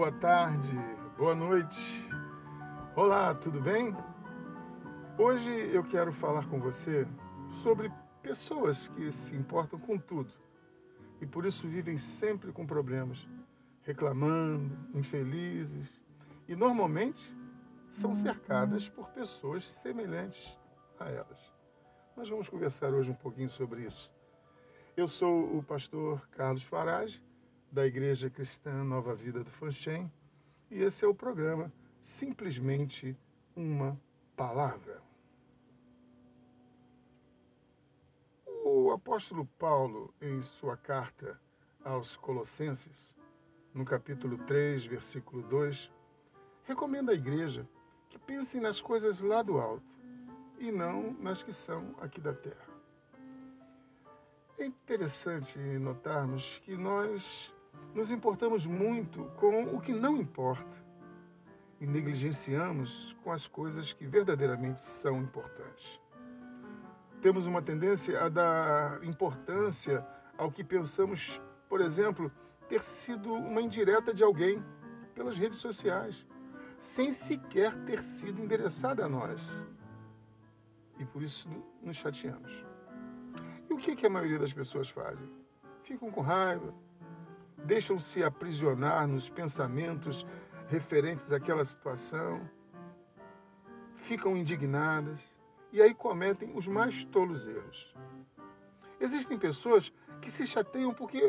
boa tarde, boa noite. Olá, tudo bem? Hoje eu quero falar com você sobre pessoas que se importam com tudo e por isso vivem sempre com problemas, reclamando, infelizes e normalmente são cercadas por pessoas semelhantes a elas. Nós vamos conversar hoje um pouquinho sobre isso. Eu sou o pastor Carlos Farage, da Igreja Cristã Nova Vida do Fanchen, e esse é o programa Simplesmente uma Palavra. O apóstolo Paulo, em sua carta aos Colossenses, no capítulo 3, versículo 2, recomenda à igreja que pense nas coisas lá do alto e não nas que são aqui da terra. É interessante notarmos que nós nos importamos muito com o que não importa e negligenciamos com as coisas que verdadeiramente são importantes. Temos uma tendência a dar importância ao que pensamos, por exemplo, ter sido uma indireta de alguém pelas redes sociais, sem sequer ter sido endereçada a nós. E por isso nos chateamos. E o que, que a maioria das pessoas fazem? Ficam com raiva, deixam-se aprisionar nos pensamentos referentes àquela situação, ficam indignadas e aí cometem os mais tolos erros. Existem pessoas que se chateiam porque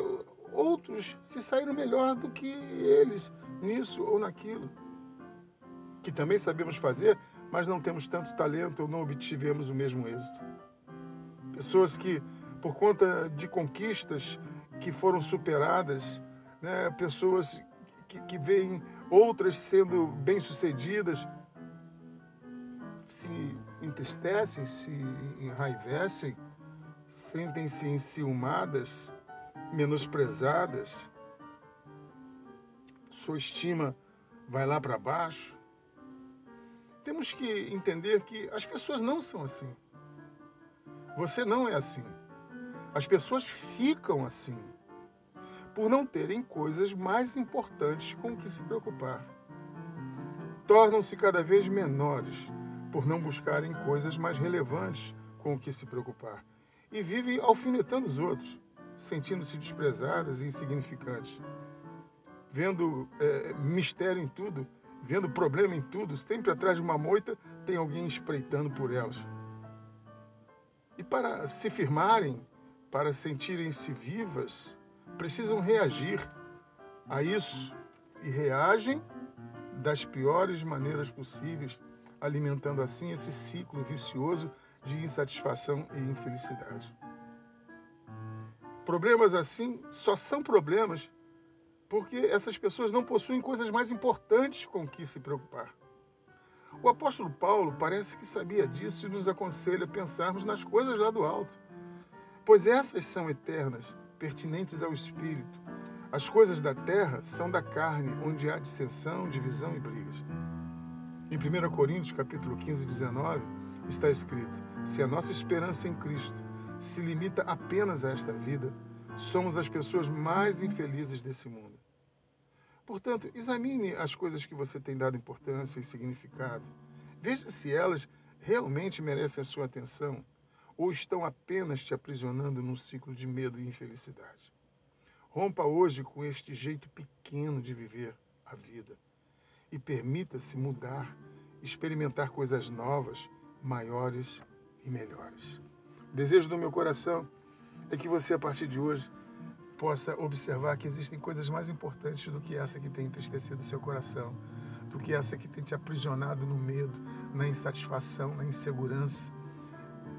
outros se saíram melhor do que eles nisso ou naquilo. Que também sabemos fazer, mas não temos tanto talento ou não obtivemos o mesmo êxito. Pessoas que, por conta de conquistas que foram superadas, né, pessoas que, que veem outras sendo bem-sucedidas, se entristecem, se enraivecem, sentem-se enciumadas, menosprezadas, sua estima vai lá para baixo. Temos que entender que as pessoas não são assim. Você não é assim. As pessoas ficam assim por não terem coisas mais importantes com que se preocupar. Tornam-se cada vez menores por não buscarem coisas mais relevantes com que se preocupar. E vivem alfinetando os outros, sentindo-se desprezadas e insignificantes. Vendo é, mistério em tudo, vendo problema em tudo, sempre atrás de uma moita tem alguém espreitando por elas. E para se firmarem, para sentirem-se vivas, precisam reagir a isso e reagem das piores maneiras possíveis, alimentando assim esse ciclo vicioso de insatisfação e infelicidade. Problemas assim só são problemas porque essas pessoas não possuem coisas mais importantes com que se preocupar. O apóstolo Paulo parece que sabia disso e nos aconselha a pensarmos nas coisas lá do alto, pois essas são eternas pertinentes ao espírito. As coisas da terra são da carne, onde há dissensão, divisão e brigas. Em 1 Coríntios, capítulo 15, 19, está escrito: Se a nossa esperança em Cristo se limita apenas a esta vida, somos as pessoas mais infelizes desse mundo. Portanto, examine as coisas que você tem dado importância e significado. Veja se elas realmente merecem a sua atenção ou estão apenas te aprisionando num ciclo de medo e infelicidade. Rompa hoje com este jeito pequeno de viver a vida e permita-se mudar, experimentar coisas novas, maiores e melhores. O desejo do meu coração é que você, a partir de hoje, possa observar que existem coisas mais importantes do que essa que tem entristecido seu coração, do que essa que tem te aprisionado no medo, na insatisfação, na insegurança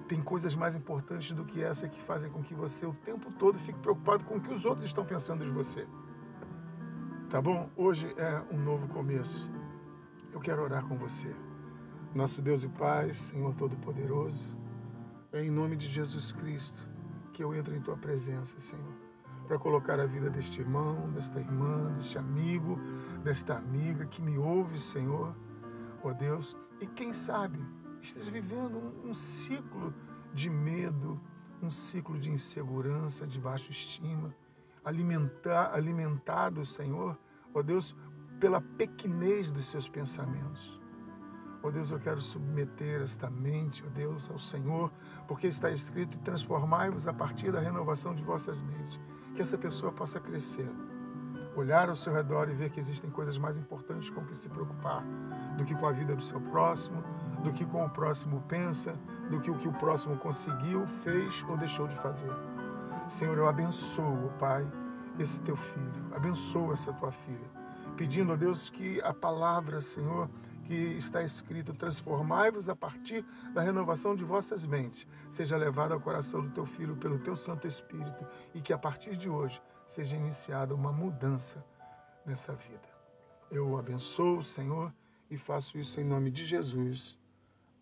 tem coisas mais importantes do que essa que fazem com que você o tempo todo fique preocupado com o que os outros estão pensando de você. Tá bom? Hoje é um novo começo. Eu quero orar com você. Nosso Deus e Pai, Senhor Todo-Poderoso, é em nome de Jesus Cristo que eu entro em tua presença, Senhor, para colocar a vida deste irmão, desta irmã, deste amigo, desta amiga que me ouve, Senhor, ó oh Deus, e quem sabe esteja vivendo um, um ciclo de medo, um ciclo de insegurança, de baixa estima, alimentar, alimentado, Senhor, Ó Deus, pela pequenez dos seus pensamentos. Ó Deus, eu quero submeter esta mente, ó Deus, ao Senhor, porque está escrito: transformai-vos a partir da renovação de vossas mentes. Que essa pessoa possa crescer, olhar ao seu redor e ver que existem coisas mais importantes com que se preocupar do que com a vida do seu próximo, do que com o próximo pensa, do que o que o próximo conseguiu, fez ou deixou de fazer. Senhor, eu abençoo, Pai, esse teu filho, abençoo essa tua filha, pedindo a Deus que a palavra, Senhor, que está escrito: transformai-vos a partir da renovação de vossas mentes, seja levada ao coração do teu filho pelo teu Santo Espírito e que a partir de hoje seja iniciada uma mudança nessa vida. Eu o abençoo, Senhor, e faço isso em nome de Jesus.